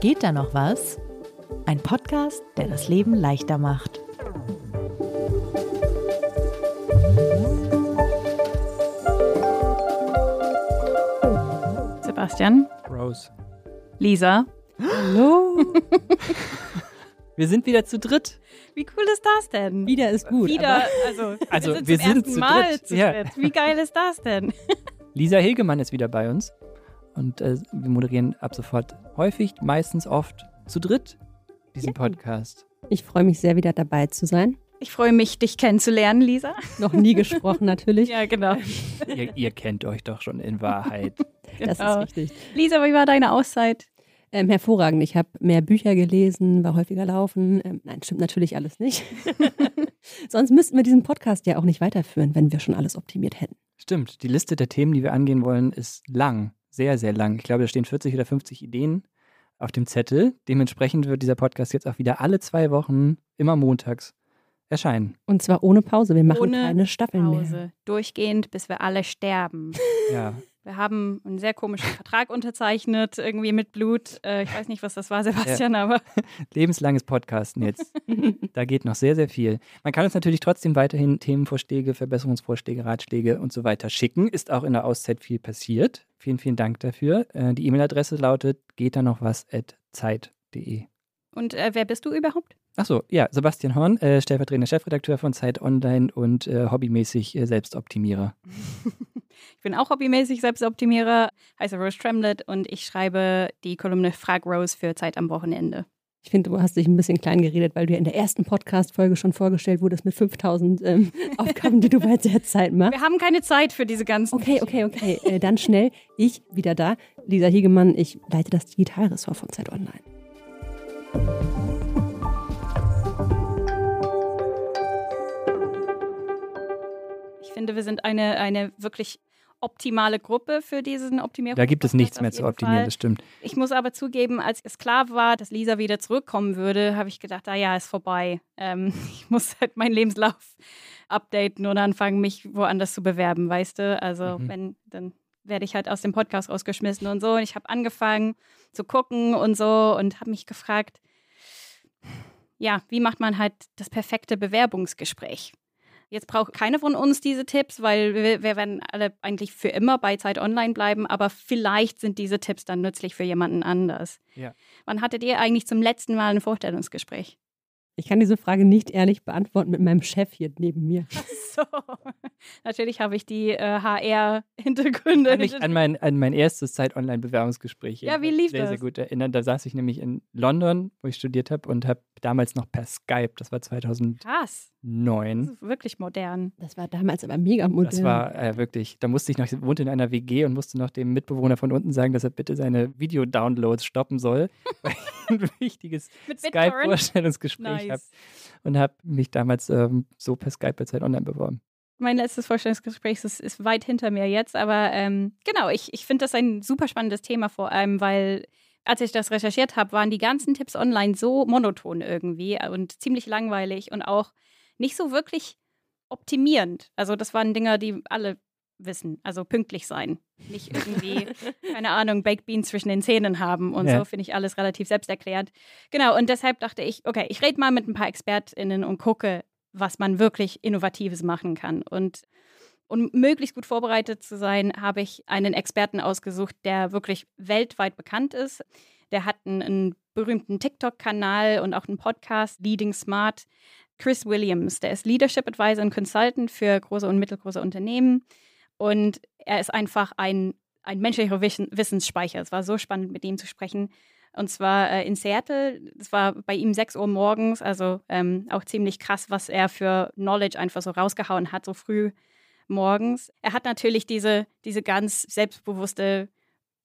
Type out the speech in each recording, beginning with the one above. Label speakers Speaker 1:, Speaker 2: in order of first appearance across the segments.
Speaker 1: Geht da noch was? Ein Podcast, der das Leben leichter macht.
Speaker 2: Sebastian,
Speaker 3: Rose.
Speaker 2: Lisa.
Speaker 1: Hallo?
Speaker 3: Wir sind wieder zu dritt.
Speaker 2: Wie cool ist das denn?
Speaker 1: Wieder ist gut.
Speaker 2: Wieder, also,
Speaker 3: Also,
Speaker 2: wir sind,
Speaker 3: wir
Speaker 2: zum
Speaker 3: sind
Speaker 2: ersten
Speaker 3: zu
Speaker 2: Mal
Speaker 3: dritt,
Speaker 2: zu
Speaker 3: ja.
Speaker 2: dritt. Wie geil ist das denn?
Speaker 3: Lisa Hilgemann ist wieder bei uns. Und äh, wir moderieren ab sofort häufig, meistens oft zu dritt diesen Podcast.
Speaker 4: Ich freue mich sehr, wieder dabei zu sein.
Speaker 2: Ich freue mich, dich kennenzulernen, Lisa.
Speaker 4: Noch nie gesprochen natürlich.
Speaker 2: Ja, genau.
Speaker 3: ihr, ihr kennt euch doch schon in Wahrheit.
Speaker 4: Das
Speaker 2: genau.
Speaker 4: ist richtig.
Speaker 2: Lisa, wie war deine Auszeit?
Speaker 4: Ähm, hervorragend. Ich habe mehr Bücher gelesen, war häufiger laufen. Ähm, nein, stimmt natürlich alles nicht. Sonst müssten wir diesen Podcast ja auch nicht weiterführen, wenn wir schon alles optimiert hätten.
Speaker 3: Stimmt, die Liste der Themen, die wir angehen wollen, ist lang. Sehr, sehr lang. Ich glaube, da stehen 40 oder 50 Ideen auf dem Zettel. Dementsprechend wird dieser Podcast jetzt auch wieder alle zwei Wochen, immer montags, erscheinen.
Speaker 4: Und zwar ohne Pause. Wir machen
Speaker 2: Ohne
Speaker 4: keine Staffeln
Speaker 2: Pause.
Speaker 4: mehr.
Speaker 2: Durchgehend, bis wir alle sterben.
Speaker 3: Ja,
Speaker 2: Wir haben einen sehr komischen Vertrag unterzeichnet, irgendwie mit Blut. Äh, ich weiß nicht, was das war, Sebastian, aber
Speaker 3: lebenslanges Podcasten jetzt. Da geht noch sehr, sehr viel. Man kann uns natürlich trotzdem weiterhin Themenvorschläge, Verbesserungsvorschläge, Ratschläge und so weiter schicken. Ist auch in der Auszeit viel passiert. Vielen, vielen Dank dafür. Äh, Die E-Mail-Adresse lautet geht da noch was at zeit.de.
Speaker 2: Und äh, wer bist du überhaupt?
Speaker 3: Achso, ja, Sebastian Horn, äh, stellvertretender Chefredakteur von Zeit Online und äh, hobbymäßig äh, Selbstoptimierer.
Speaker 2: Ich bin auch hobbymäßig Selbstoptimierer, heiße Rose Tremlett und ich schreibe die Kolumne Frag Rose für Zeit am Wochenende.
Speaker 4: Ich finde, du hast dich ein bisschen klein geredet, weil du ja in der ersten Podcast-Folge schon vorgestellt wurdest mit 5000 ähm, Aufgaben, die du bei der Zeit machst.
Speaker 2: Wir haben keine Zeit für diese ganzen.
Speaker 4: Okay, okay, okay. Äh, dann schnell. Ich wieder da. Lisa Hiegemann, ich leite das Digitalressort von Zeit Online.
Speaker 2: Finde, wir sind eine, eine wirklich optimale Gruppe für diesen Optimierung.
Speaker 3: Da gibt es nichts mehr zu optimieren, das stimmt.
Speaker 2: Ich muss aber zugeben, als es klar war, dass Lisa wieder zurückkommen würde, habe ich gedacht, ah ja, ist vorbei. Ähm, ich muss halt meinen Lebenslauf updaten und anfangen, mich woanders zu bewerben, weißt du? Also
Speaker 3: Mhm.
Speaker 2: wenn, dann werde ich halt aus dem Podcast rausgeschmissen und so. Und ich habe angefangen zu gucken und so und habe mich gefragt, ja, wie macht man halt das perfekte Bewerbungsgespräch? Jetzt braucht keine von uns diese Tipps, weil wir, wir werden alle eigentlich für immer bei Zeit Online bleiben, aber vielleicht sind diese Tipps dann nützlich für jemanden anders.
Speaker 3: Ja.
Speaker 2: Wann hattet ihr eigentlich zum letzten Mal ein Vorstellungsgespräch?
Speaker 4: Ich kann diese Frage nicht ehrlich beantworten mit meinem Chef hier neben mir.
Speaker 2: So, natürlich habe ich die äh, HR-Hintergründe.
Speaker 3: Ich kann mich an mein, an mein erstes Zeit-Online-Bewerbungsgespräch
Speaker 2: Ja, wie lief
Speaker 3: sehr,
Speaker 2: das?
Speaker 3: sehr gut erinnern. Da saß ich nämlich in London, wo ich studiert habe und habe damals noch per Skype, das war 2009.
Speaker 2: Krass, das ist wirklich modern.
Speaker 4: Das war damals aber mega modern.
Speaker 3: Das war äh, wirklich, da musste ich noch, ich wohnte in einer WG und musste noch dem Mitbewohner von unten sagen, dass er bitte seine Video-Downloads stoppen soll, weil ich ein wichtiges? Skype-Vorstellungsgespräch habe und habe mich damals ähm, so per Skype bei Zeit Online beworben.
Speaker 2: Mein letztes Vorstellungsgespräch ist, ist weit hinter mir jetzt, aber ähm, genau, ich, ich finde das ein super spannendes Thema vor allem, weil als ich das recherchiert habe, waren die ganzen Tipps online so monoton irgendwie und ziemlich langweilig und auch nicht so wirklich optimierend. Also das waren Dinge, die alle wissen, also pünktlich sein, nicht irgendwie, keine Ahnung, Baked Beans zwischen den Zähnen haben und
Speaker 3: Ja.
Speaker 2: so, finde ich alles relativ selbsterklärend. Genau, und deshalb dachte ich, okay, ich rede mal mit ein paar ExpertInnen und gucke, was man wirklich Innovatives machen kann. Und um möglichst gut vorbereitet zu sein, habe ich einen Experten ausgesucht, der wirklich weltweit bekannt ist. Der hat einen, einen berühmten TikTok-Kanal und auch einen Podcast, Leading Smart. Chris Williams, der ist Leadership Advisor und Consultant für große und mittelgroße Unternehmen. Und er ist einfach ein, ein menschlicher Wissen, Wissensspeicher. Es war so spannend, mit ihm zu sprechen. Und zwar äh, in Seattle. Es war bei ihm 6 Uhr morgens, also ähm, auch ziemlich krass, was er für Knowledge einfach so rausgehauen hat, so früh morgens. Er hat natürlich diese, diese ganz selbstbewusste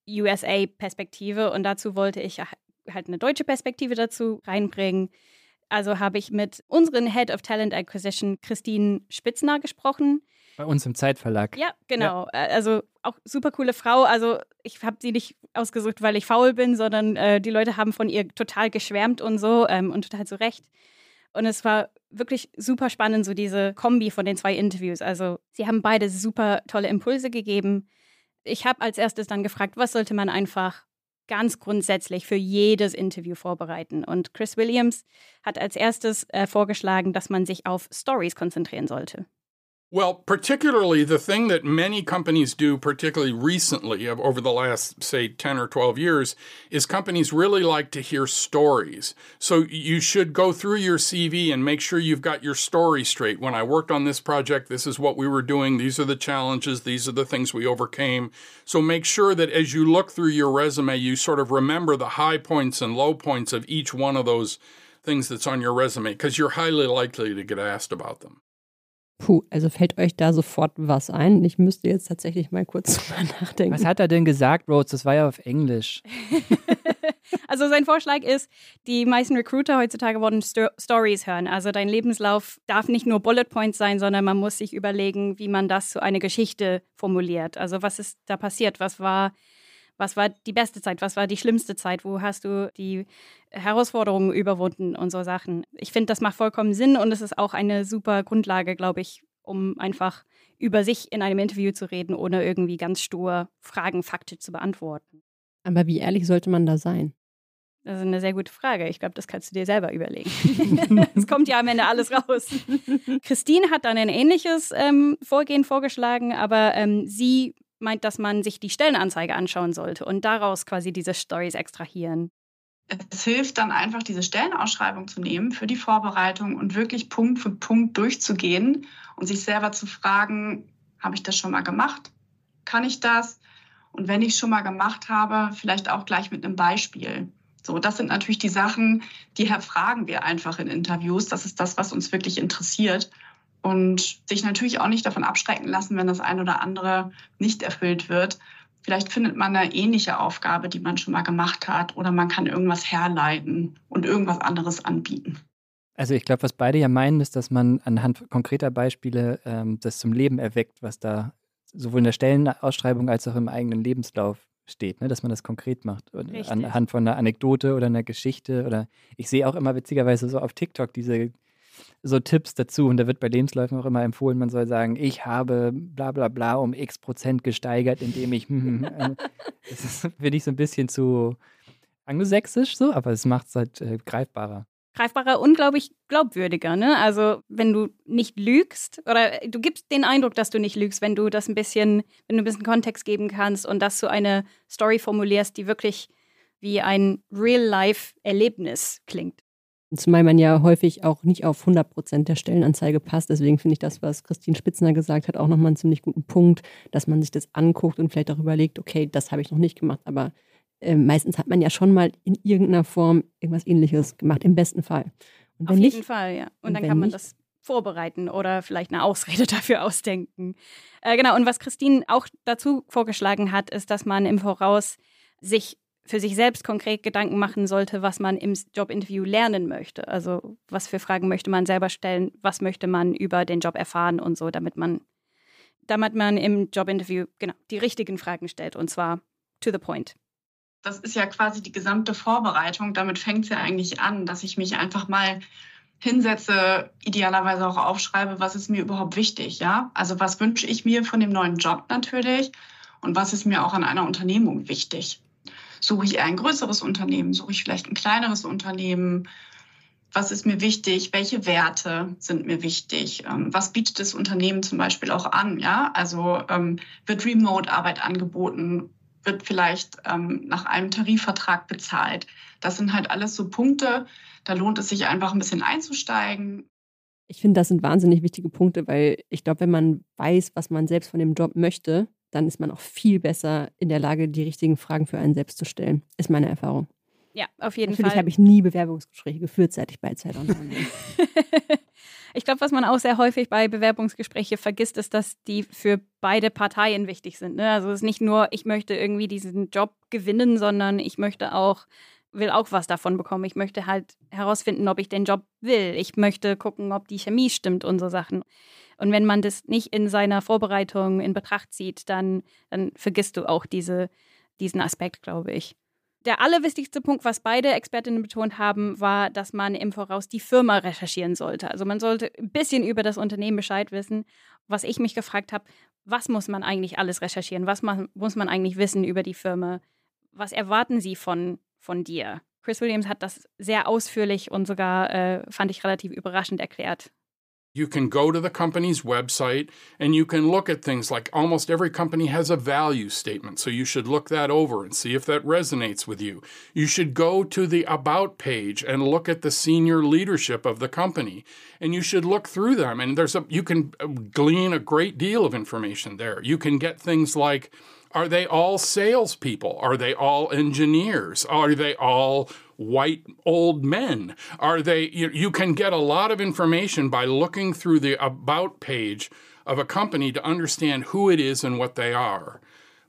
Speaker 2: USA-Perspektive und dazu wollte ich halt eine deutsche Perspektive dazu reinbringen. Also habe ich mit unseren Head of Talent Acquisition, Christine Spitzner, gesprochen.
Speaker 3: Bei uns im Zeitverlag.
Speaker 2: Ja, genau. Äh, Also auch super coole Frau. Also ich habe sie nicht ausgesucht, weil ich faul bin, sondern äh, die Leute haben von ihr total geschwärmt und so ähm, und total zu Recht. Und es war wirklich super spannend, so diese Kombi von den zwei Interviews. Also sie haben beide super tolle Impulse gegeben. Ich habe als erstes dann gefragt, was sollte man einfach ganz grundsätzlich für jedes Interview vorbereiten. Und Chris Williams hat als erstes äh, vorgeschlagen, dass man sich auf Stories konzentrieren sollte.
Speaker 5: Well, particularly the thing that many companies do, particularly recently, over the last, say, 10 or 12 years, is companies really like to hear stories. So you should go through your CV and make sure you've got your story straight. When I worked on this project, this is what we were doing. These are the challenges. These are the things we overcame. So make sure that as you look through your resume, you sort of remember the high points and low points of each one of those things that's on your resume because you're highly likely to get asked about them.
Speaker 4: Puh, also fällt euch da sofort was ein? Ich müsste jetzt tatsächlich mal kurz drüber nachdenken.
Speaker 3: Was hat er denn gesagt, Rhodes? Das war ja auf Englisch.
Speaker 2: also sein Vorschlag ist, die meisten Recruiter heutzutage wollen Sto Stories hören. Also dein Lebenslauf darf nicht nur Bullet Points sein, sondern man muss sich überlegen, wie man das zu einer Geschichte formuliert. Also was ist da passiert? Was war was war die beste Zeit? Was war die schlimmste Zeit? Wo hast du die Herausforderungen überwunden und so Sachen? Ich finde, das macht vollkommen Sinn und es ist auch eine super Grundlage, glaube ich, um einfach über sich in einem Interview zu reden, ohne irgendwie ganz stur Fragen faktisch zu beantworten.
Speaker 4: Aber wie ehrlich sollte man da sein?
Speaker 2: Das ist eine sehr gute Frage. Ich glaube, das kannst du dir selber überlegen. es kommt ja am Ende alles raus. Christine hat dann ein ähnliches ähm, Vorgehen vorgeschlagen, aber ähm, sie meint, dass man sich die Stellenanzeige anschauen sollte und daraus quasi diese Stories extrahieren.
Speaker 6: Es hilft dann einfach, diese Stellenausschreibung zu nehmen für die Vorbereitung und wirklich Punkt für Punkt durchzugehen und sich selber zu fragen, habe ich das schon mal gemacht? Kann ich das? Und wenn ich es schon mal gemacht habe, vielleicht auch gleich mit einem Beispiel. So, das sind natürlich die Sachen, die fragen wir einfach in Interviews. Das ist das, was uns wirklich interessiert und sich natürlich auch nicht davon abschrecken lassen, wenn das ein oder andere nicht erfüllt wird. Vielleicht findet man eine ähnliche Aufgabe, die man schon mal gemacht hat, oder man kann irgendwas herleiten und irgendwas anderes anbieten.
Speaker 3: Also ich glaube, was beide ja meinen, ist, dass man anhand konkreter Beispiele ähm, das zum Leben erweckt, was da sowohl in der Stellenausschreibung als auch im eigenen Lebenslauf steht, ne? dass man das konkret macht. Richtig. Anhand von einer Anekdote oder einer Geschichte. Oder ich sehe auch immer witzigerweise so auf TikTok diese so Tipps dazu und da wird bei Lebensläufen auch immer empfohlen, man soll sagen, ich habe bla bla bla um x Prozent gesteigert, indem ich, hm, äh, das finde ich, so ein bisschen zu anglosächsisch so, aber es macht es halt äh, greifbarer.
Speaker 2: Greifbarer, unglaublich glaubwürdiger, ne? Also, wenn du nicht lügst oder du gibst den Eindruck, dass du nicht lügst, wenn du das ein bisschen, wenn du ein bisschen Kontext geben kannst und das zu eine Story formulierst, die wirklich wie ein Real-Life-Erlebnis klingt.
Speaker 4: Zumal man ja häufig auch nicht auf 100 Prozent der Stellenanzeige passt. Deswegen finde ich das, was Christine Spitzner gesagt hat, auch nochmal einen ziemlich guten Punkt, dass man sich das anguckt und vielleicht auch überlegt, okay, das habe ich noch nicht gemacht. Aber äh, meistens hat man ja schon mal in irgendeiner Form irgendwas Ähnliches gemacht, im besten Fall.
Speaker 2: auf jeden Fall, ja. Und, und dann kann man nicht, das vorbereiten oder vielleicht eine Ausrede dafür ausdenken. Äh, genau, und was Christine auch dazu vorgeschlagen hat, ist, dass man im Voraus sich für sich selbst konkret Gedanken machen sollte, was man im Jobinterview lernen möchte. Also was für Fragen möchte man selber stellen, was möchte man über den Job erfahren und so, damit man, damit man im Jobinterview genau die richtigen Fragen stellt und zwar to the point.
Speaker 6: Das ist ja quasi die gesamte Vorbereitung. Damit fängt es ja eigentlich an, dass ich mich einfach mal hinsetze, idealerweise auch aufschreibe, was ist mir überhaupt wichtig, ja? Also was wünsche ich mir von dem neuen Job natürlich und was ist mir auch an einer Unternehmung wichtig? Suche ich ein größeres Unternehmen? Suche ich vielleicht ein kleineres Unternehmen? Was ist mir wichtig? Welche Werte sind mir wichtig? Ähm, was bietet das Unternehmen zum Beispiel auch an? Ja, also ähm, wird Remote-Arbeit angeboten? Wird vielleicht ähm, nach einem Tarifvertrag bezahlt? Das sind halt alles so Punkte. Da lohnt es sich einfach ein bisschen einzusteigen.
Speaker 4: Ich finde, das sind wahnsinnig wichtige Punkte, weil ich glaube, wenn man weiß, was man selbst von dem Job möchte, dann ist man auch viel besser in der Lage, die richtigen Fragen für einen selbst zu stellen. Ist meine Erfahrung.
Speaker 2: Ja, auf jeden
Speaker 4: Natürlich
Speaker 2: Fall.
Speaker 4: Natürlich habe ich nie Bewerbungsgespräche geführt, seit ich bei Zeit Online bin.
Speaker 2: ich glaube, was man auch sehr häufig bei Bewerbungsgesprächen vergisst, ist, dass die für beide Parteien wichtig sind. Ne? Also es ist nicht nur, ich möchte irgendwie diesen Job gewinnen, sondern ich möchte auch will auch was davon bekommen. Ich möchte halt herausfinden, ob ich den Job will. Ich möchte gucken, ob die Chemie stimmt und so Sachen. Und wenn man das nicht in seiner Vorbereitung in Betracht zieht, dann, dann vergisst du auch diese, diesen Aspekt, glaube ich. Der allerwichtigste Punkt, was beide Expertinnen betont haben, war, dass man im Voraus die Firma recherchieren sollte. Also man sollte ein bisschen über das Unternehmen Bescheid wissen. Was ich mich gefragt habe, was muss man eigentlich alles recherchieren? Was man, muss man eigentlich wissen über die Firma? was erwarten sie von, von dir? Chris Williams hat das sehr ausführlich und sogar, äh, fand ich relativ überraschend erklärt.
Speaker 5: You can go to the company's website and you can look at things like almost every company has a value statement. So you should look that over and see if that resonates with you. You should go to the About page and look at the senior leadership of the company. And you should look through them. And there's a, you can uh, glean a great deal of information there. You can get things like, are they all salespeople? Are they all engineers? Are they all white old men? Are they, you, you can get a lot of information by looking through the about page of a company to understand who it is and what they are.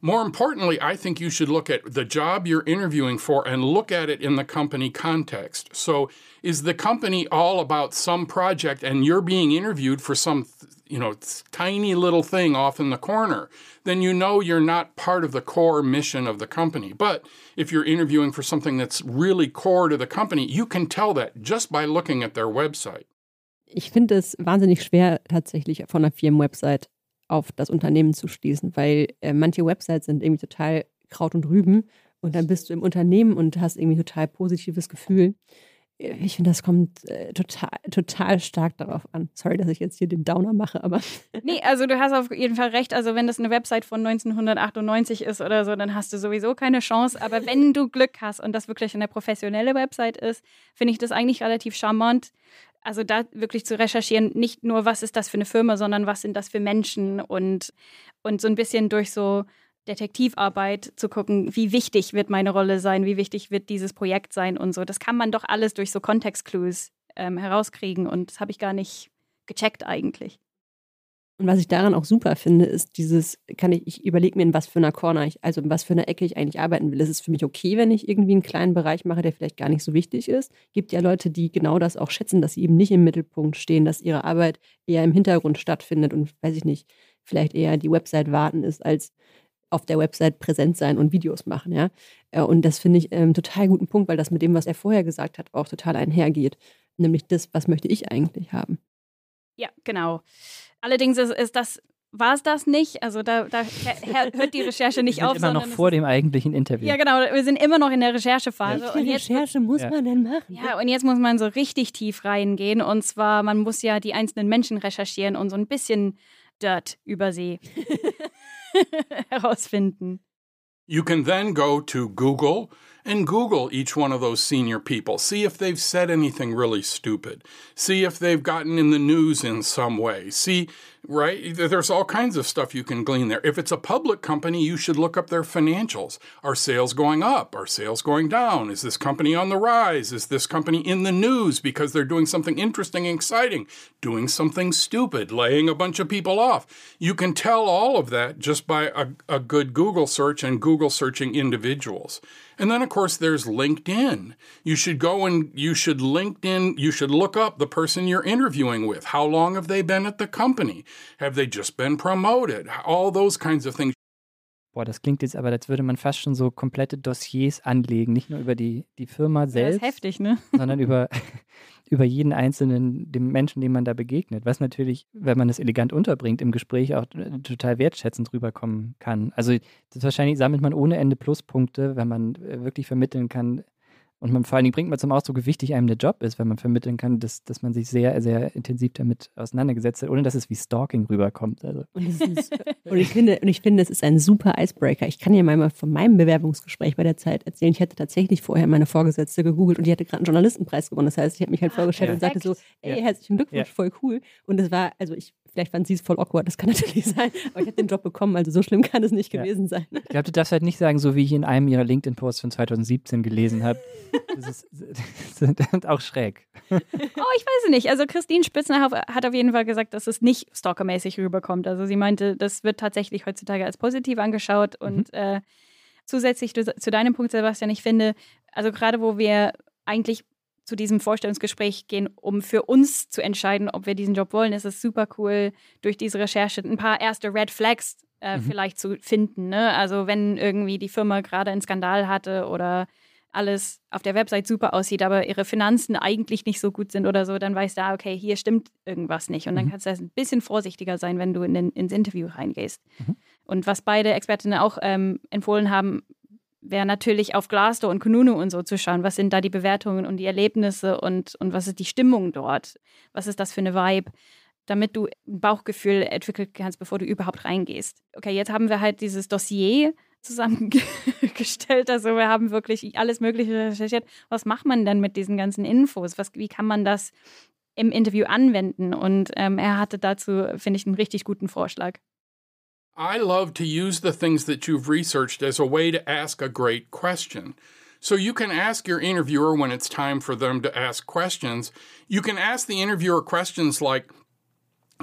Speaker 5: More importantly, I think you should look at the job you're interviewing for and look at it in the company context. So, is the company all about some project and you're being interviewed for some you know, tiny little thing off in the corner, then you know you're not part of the core mission of the company. But if you're interviewing for something that's really core to the company, you can tell that just by looking at their website.
Speaker 4: Ich finde es wahnsinnig schwer, tatsächlich von einer Firmenwebsite auf das Unternehmen zu schließen, weil äh, manche Websites sind irgendwie total Kraut und Rüben und dann bist du im Unternehmen und hast irgendwie total positives Gefühl ich finde, das kommt äh, total, total stark darauf an. Sorry, dass ich jetzt hier den Downer mache, aber.
Speaker 2: nee, also du hast auf jeden Fall recht. Also, wenn das eine Website von 1998 ist oder so, dann hast du sowieso keine Chance. Aber wenn du Glück hast und das wirklich eine professionelle Website ist, finde ich das eigentlich relativ charmant. Also da wirklich zu recherchieren, nicht nur, was ist das für eine Firma, sondern was sind das für Menschen und, und so ein bisschen durch so Detektivarbeit zu gucken, wie wichtig wird meine Rolle sein, wie wichtig wird dieses Projekt sein und so. Das kann man doch alles durch so Kontextclues ähm, herauskriegen und das habe ich gar nicht gecheckt eigentlich.
Speaker 4: Und was ich daran auch super finde, ist dieses, kann ich, ich überlege mir, in was für einer Corner ich, also in was für einer Ecke ich eigentlich arbeiten will. Ist es für mich okay, wenn ich irgendwie einen kleinen Bereich mache, der vielleicht gar nicht so wichtig ist? Gibt ja Leute, die genau das auch schätzen, dass sie eben nicht im Mittelpunkt stehen, dass ihre Arbeit eher im Hintergrund stattfindet und weiß ich nicht, vielleicht eher die Website warten ist, als auf der Website präsent sein und Videos machen, ja. Äh, und das finde ich einen ähm, total guten Punkt, weil das mit dem, was er vorher gesagt hat, auch total einhergeht. Nämlich das, was möchte ich eigentlich haben?
Speaker 2: Ja, genau. Allerdings ist, ist das war es das nicht. Also da, da, hört die Recherche nicht
Speaker 3: wir sind
Speaker 2: auf.
Speaker 3: Immer noch vor dem eigentlichen Interview.
Speaker 2: Ja, genau. Wir sind immer noch in der Recherchephase.
Speaker 4: Welche Recherche muss ja. man denn machen?
Speaker 2: Ja, und jetzt muss man so richtig tief reingehen. Und zwar, man muss ja die einzelnen Menschen recherchieren und so ein bisschen Dirt über sie. herausfinden.
Speaker 5: You can then go to Google and Google each one of those senior people. See if they've said anything really stupid. See if they've gotten in the news in some way. See, right? There's all kinds of stuff you can glean there. If it's a public company, you should look up their financials. Are sales going up? Are sales going down? Is this company on the rise? Is this company in the news because they're doing something interesting and exciting? Doing something stupid, laying a bunch of people off? You can tell all of that just by a, a good Google search and Google searching individuals. And then, of course, there's LinkedIn. You should go and you should LinkedIn, you should look up the person you're interviewing with. How long have they been at the company? Have they just been promoted? All those kinds of things.
Speaker 3: Boah, das klingt jetzt aber, als würde man fast schon so komplette Dossiers anlegen, nicht nur über die, die Firma selbst,
Speaker 2: ja, ist heftig, ne?
Speaker 3: sondern über, über jeden einzelnen, dem Menschen, dem man da begegnet, was natürlich, wenn man es elegant unterbringt, im Gespräch auch äh, total wertschätzend rüberkommen kann. Also das wahrscheinlich sammelt man ohne Ende Pluspunkte, wenn man äh, wirklich vermitteln kann, und man, vor allen Dingen bringt man zum Ausdruck, wie wichtig einem der Job ist, wenn man vermitteln kann, dass, dass man sich sehr, sehr intensiv damit auseinandergesetzt hat, ohne dass es wie Stalking rüberkommt. Also.
Speaker 4: Und, ist, und, ich finde, und ich finde, es ist ein super Icebreaker. Ich kann ja mal von meinem Bewerbungsgespräch bei der Zeit erzählen. Ich hatte tatsächlich vorher meine Vorgesetzte gegoogelt und die hatte gerade einen Journalistenpreis gewonnen. Das heißt, ich habe mich halt ah, vorgestellt ja. und sagte so, ey, herzlichen Glückwunsch, ja. voll cool. Und es war, also ich Vielleicht fand sie es voll awkward, das kann natürlich sein. Aber ich habe den Job bekommen, also so schlimm kann es nicht gewesen sein.
Speaker 3: Ich glaube, du darfst halt nicht sagen, so wie ich in einem ihrer LinkedIn-Posts von 2017 gelesen habe. Das ist, das ist auch schräg.
Speaker 2: Oh, ich weiß nicht. Also Christine Spitzenhoff hat auf jeden Fall gesagt, dass es nicht stalkermäßig rüberkommt. Also sie meinte, das wird tatsächlich heutzutage als positiv angeschaut. Und mhm. äh, zusätzlich zu deinem Punkt, Sebastian, ich finde, also gerade wo wir eigentlich zu diesem Vorstellungsgespräch gehen, um für uns zu entscheiden, ob wir diesen Job wollen, ist es super cool, durch diese Recherche ein paar erste Red Flags äh, mhm. vielleicht zu finden. Ne? Also wenn irgendwie die Firma gerade einen Skandal hatte oder alles auf der Website super aussieht, aber ihre Finanzen eigentlich nicht so gut sind oder so, dann weißt du, ah, okay, hier stimmt irgendwas nicht. Und dann mhm. kannst du ein bisschen vorsichtiger sein, wenn du in den, ins Interview reingehst. Mhm. Und was beide Expertinnen auch ähm, empfohlen haben, wäre natürlich auf Glassdoor und Kununu und so zu schauen, was sind da die Bewertungen und die Erlebnisse und, und was ist die Stimmung dort, was ist das für eine Vibe, damit du ein Bauchgefühl entwickeln kannst, bevor du überhaupt reingehst. Okay, jetzt haben wir halt dieses Dossier zusammengestellt, also wir haben wirklich alles Mögliche recherchiert. Was macht man denn mit diesen ganzen Infos? Was, wie kann man das im Interview anwenden? Und ähm, er hatte dazu, finde ich, einen richtig guten Vorschlag.
Speaker 5: I love to use the things that you've researched as a way to ask a great question. So you can ask your interviewer when it's time for them to ask questions. You can ask the interviewer questions like,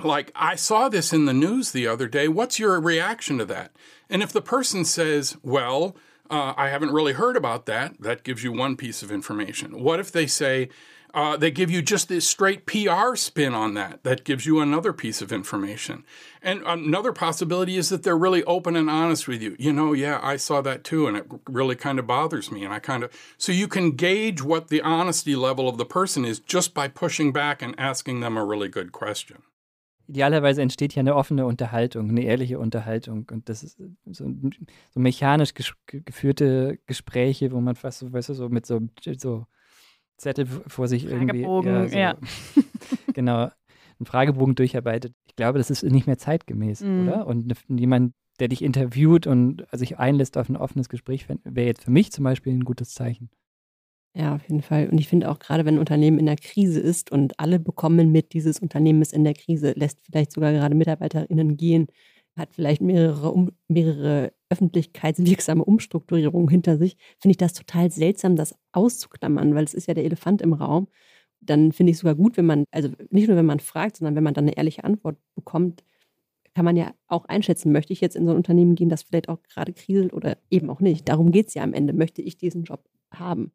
Speaker 5: like, I saw this in the news the other day. What's your reaction to that? And if the person says, well, uh, I haven't really heard about that, that gives you one piece of information. What if they say, uh, they give you just this straight PR spin on that. That gives you another piece of information. And another possibility is that they're really open and honest with you. You know, yeah, I saw that too, and it really kind of bothers me. And I kind of, so you can gauge what the honesty level of the person is just by pushing back and asking them a really good question.
Speaker 3: Idealerweise entsteht ja eine offene Unterhaltung, eine ehrliche Unterhaltung. Und das ist so, so mechanisch ges geführte Gespräche, wo man fast so, weißt du, so mit so, so Zettel vor sich irgendwie.
Speaker 2: Ja, so, ja.
Speaker 3: genau, einen Fragebogen durcharbeitet. Ich glaube, das ist nicht mehr zeitgemäß, mhm. oder? Und jemand, der dich interviewt und sich einlässt auf ein offenes Gespräch, wäre jetzt für mich zum Beispiel ein gutes Zeichen.
Speaker 4: Ja, auf jeden Fall. Und ich finde auch gerade, wenn ein Unternehmen in der Krise ist und alle bekommen mit, dieses Unternehmen ist in der Krise, lässt vielleicht sogar gerade MitarbeiterInnen gehen, hat vielleicht mehrere, um, mehrere öffentlichkeitswirksame Umstrukturierungen hinter sich, finde ich das total seltsam, das auszuklammern, weil es ist ja der Elefant im Raum. Dann finde ich es sogar gut, wenn man, also nicht nur wenn man fragt, sondern wenn man dann eine ehrliche Antwort bekommt, kann man ja auch einschätzen, möchte ich jetzt in so ein Unternehmen gehen, das vielleicht auch gerade kriselt oder eben auch nicht. Darum geht es ja am Ende. Möchte ich diesen Job haben?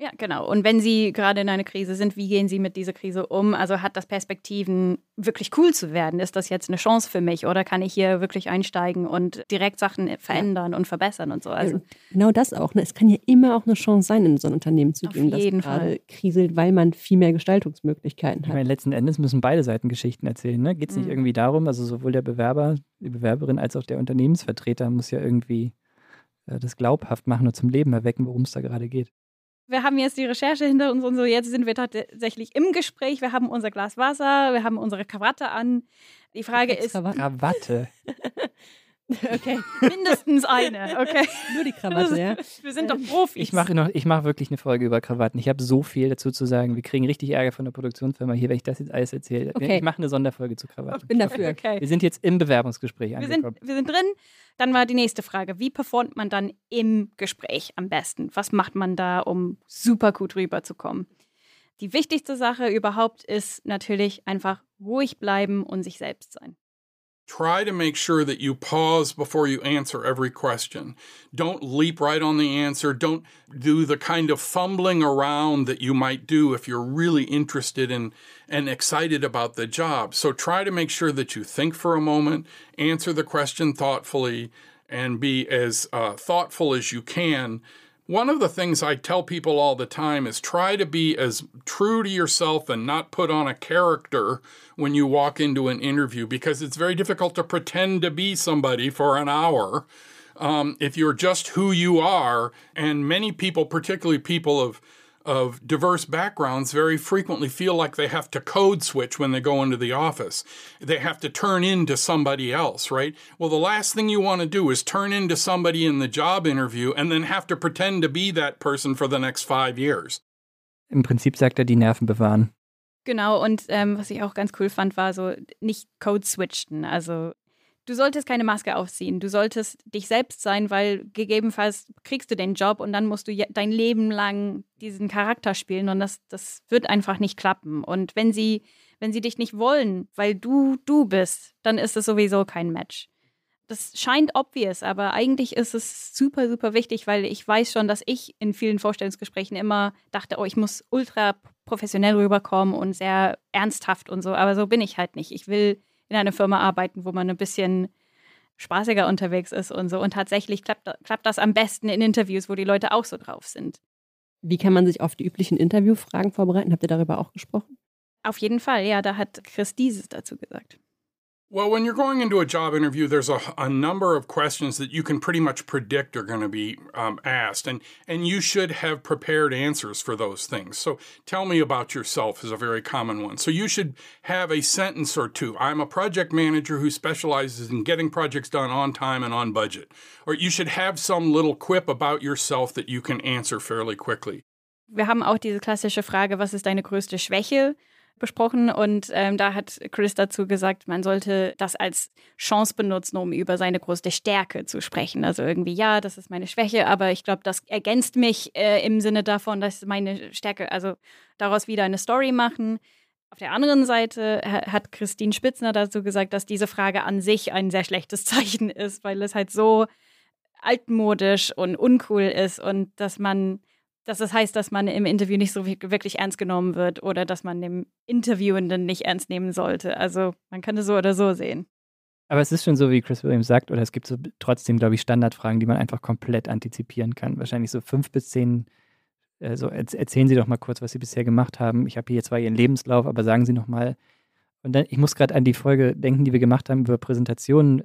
Speaker 2: Ja, genau. Und wenn Sie gerade in einer Krise sind, wie gehen Sie mit dieser Krise um? Also hat das Perspektiven, wirklich cool zu werden? Ist das jetzt eine Chance für mich oder kann ich hier wirklich einsteigen und direkt Sachen verändern ja. und verbessern und so? Also,
Speaker 4: genau das auch. Ne? Es kann ja immer auch eine Chance sein, in so ein Unternehmen zu gehen, das gerade kriselt, weil man viel mehr Gestaltungsmöglichkeiten hat. Ich
Speaker 3: meine, letzten Endes müssen beide Seiten Geschichten erzählen. Ne? Geht es nicht mhm. irgendwie darum, also sowohl der Bewerber, die Bewerberin als auch der Unternehmensvertreter muss ja irgendwie äh, das glaubhaft machen und zum Leben erwecken, worum es da gerade geht
Speaker 2: wir haben jetzt die Recherche hinter uns und so. Jetzt sind wir tatsächlich im Gespräch. Wir haben unser Glas Wasser, wir haben unsere Krawatte an. Die Frage ist.
Speaker 3: Krawatte.
Speaker 2: Okay. Mindestens eine, okay.
Speaker 4: Nur die Krawatte, ja.
Speaker 2: Wir sind doch Profis.
Speaker 3: Ich mache noch, wirklich eine Folge über Krawatten. Ich habe so viel dazu zu sagen. Wir kriegen richtig Ärger von der Produktionsfirma hier, wenn ich das jetzt alles erzähle. Okay. Ich mache eine Sonderfolge zu Krawatten.
Speaker 4: Ich bin dafür.
Speaker 3: Okay. Wir sind jetzt im Bewerbungsgespräch
Speaker 2: wir Sind, wir sind drin. Dann war die nächste Frage. Wie performt man dann im Gespräch am besten? Was macht man da, um super gut rüberzukommen? Die wichtigste Sache überhaupt ist natürlich einfach ruhig bleiben und sich selbst sein.
Speaker 5: Try to make sure that you pause before you answer every question. Don't leap right on the answer. Don't do the kind of fumbling around that you might do if you're really interested in and excited about the job. So try to make sure that you think for a moment, answer the question thoughtfully, and be as uh, thoughtful as you can one of the things I tell people all the time is try to be as true to yourself and not put on a character when you walk into an interview because it's very difficult to pretend to be somebody for an hour. Um, if you're just who you are, and many people, particularly people of of diverse backgrounds very frequently feel like they have to code switch when they go into the office. They have to turn into somebody else, right? Well, the last thing you want to do is turn into somebody in the job interview and then have to pretend to be that person for the next five years.
Speaker 3: Im Prinzip sagt er, die Nerven bewahren.
Speaker 2: Genau, und ähm, was ich auch ganz cool fand, war so nicht Code switchen. Also du solltest keine Maske aufziehen. Du solltest dich selbst sein, weil gegebenenfalls kriegst du den Job und dann musst du dein Leben lang diesen Charakter spielen und das, das wird einfach nicht klappen. Und wenn sie, wenn sie dich nicht wollen, weil du du bist, dann ist es sowieso kein Match. Das scheint obvious, aber eigentlich ist es super, super wichtig, weil ich weiß schon, dass ich in vielen Vorstellungsgesprächen immer dachte, oh, ich muss ultra professionell rüberkommen und sehr ernsthaft und so, aber so bin ich halt nicht. Ich will in einer Firma arbeiten, wo man ein bisschen spaßiger unterwegs ist und so. Und tatsächlich klappt, klappt das am besten in Interviews, wo die Leute auch so drauf sind.
Speaker 4: Wie kann man sich auf die üblichen Interviewfragen vorbereiten? Habt ihr darüber auch gesprochen?
Speaker 2: Auf jeden Fall, ja, da hat Chris dieses dazu gesagt.
Speaker 5: Well, when you're going into a job interview, there's a, a number of questions that you can pretty much predict are going to be um, asked, and, and you should have prepared answers for those things. So, tell me about yourself is a very common one. So, you should have a sentence or two. I'm a project manager who specializes in getting projects done on time and on budget. Or you should have some little quip about yourself that you can answer fairly quickly.
Speaker 2: Wir haben auch diese klassische Frage, was ist deine größte Schwäche? Besprochen und ähm, da hat Chris dazu gesagt, man sollte das als Chance benutzen, um über seine größte Stärke zu sprechen. Also irgendwie, ja, das ist meine Schwäche, aber ich glaube, das ergänzt mich äh, im Sinne davon, dass meine Stärke, also daraus wieder eine Story machen. Auf der anderen Seite hat Christine Spitzner dazu gesagt, dass diese Frage an sich ein sehr schlechtes Zeichen ist, weil es halt so altmodisch und uncool ist und dass man dass das heißt, dass man im Interview nicht so wirklich ernst genommen wird oder dass man dem Interviewenden nicht ernst nehmen sollte. Also man kann es so oder so sehen.
Speaker 3: Aber es ist schon so, wie Chris Williams sagt, oder es gibt so trotzdem, glaube ich, Standardfragen, die man einfach komplett antizipieren kann. Wahrscheinlich so fünf bis zehn. Also erzählen Sie doch mal kurz, was Sie bisher gemacht haben. Ich habe hier zwar Ihren Lebenslauf, aber sagen Sie noch mal. Und dann, ich muss gerade an die Folge denken, die wir gemacht haben über Präsentationen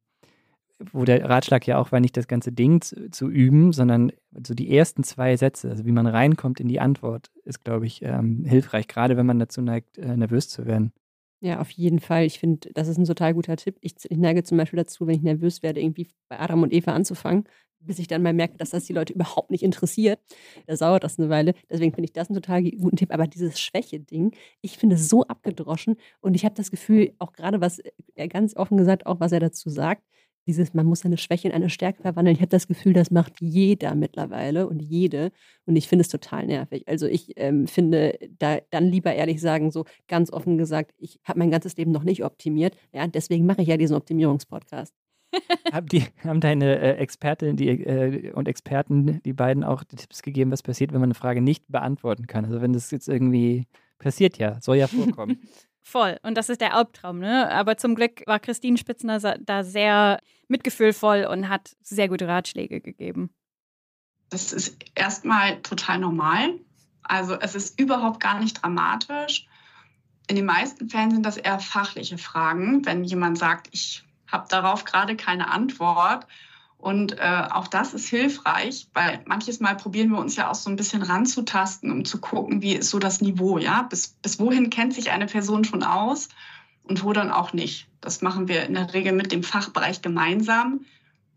Speaker 3: wo der Ratschlag ja auch war, nicht das ganze Ding zu, zu, üben, sondern so die ersten zwei Sätze, also wie man reinkommt in die Antwort, ist, glaube ich, ähm, hilfreich, gerade wenn man dazu neigt, äh, nervös zu werden.
Speaker 4: Ja, auf jeden Fall. Ich finde, das ist ein total guter Tipp. Ich, ich, neige zum Beispiel dazu, wenn ich nervös werde, irgendwie bei Adam und Eva anzufangen, bis ich dann mal merke, dass das die Leute überhaupt nicht interessiert. Da dauert das eine Weile. Deswegen finde ich das einen total guten Tipp. Aber dieses Schwäche-Ding, ich finde es so abgedroschen. Und ich habe das Gefühl, auch gerade was er ganz offen gesagt, auch was er dazu sagt, dieses, man muss seine Schwäche in eine Stärke verwandeln. Ich habe das Gefühl, das macht jeder mittlerweile und jede. Und ich finde es total nervig. Also ich ähm, finde, da dann lieber ehrlich sagen, so ganz offen gesagt, ich habe mein ganzes Leben noch nicht optimiert. Ja, deswegen mache ich ja diesen Optimierungspodcast.
Speaker 3: haben, die, haben deine äh, Expertinnen die, äh, und Experten, die beiden auch Tipps gegeben, was passiert, wenn man eine Frage nicht beantworten kann? Also wenn das jetzt irgendwie passiert ja, soll ja vorkommen.
Speaker 2: Voll. Und das ist der Albtraum, ne? Aber zum Glück war Christine Spitzner da sehr mitgefühlvoll und hat sehr gute Ratschläge gegeben.
Speaker 6: Das ist erstmal total normal. Also es ist überhaupt gar nicht dramatisch. In den meisten Fällen sind das eher fachliche Fragen, wenn jemand sagt, ich habe darauf gerade keine Antwort und äh, auch das ist hilfreich, weil manches Mal probieren wir uns ja auch so ein bisschen ranzutasten, um zu gucken, wie ist so das Niveau, ja? Bis, bis wohin kennt sich eine Person schon aus und wo dann auch nicht. Das machen wir in der Regel mit dem Fachbereich gemeinsam.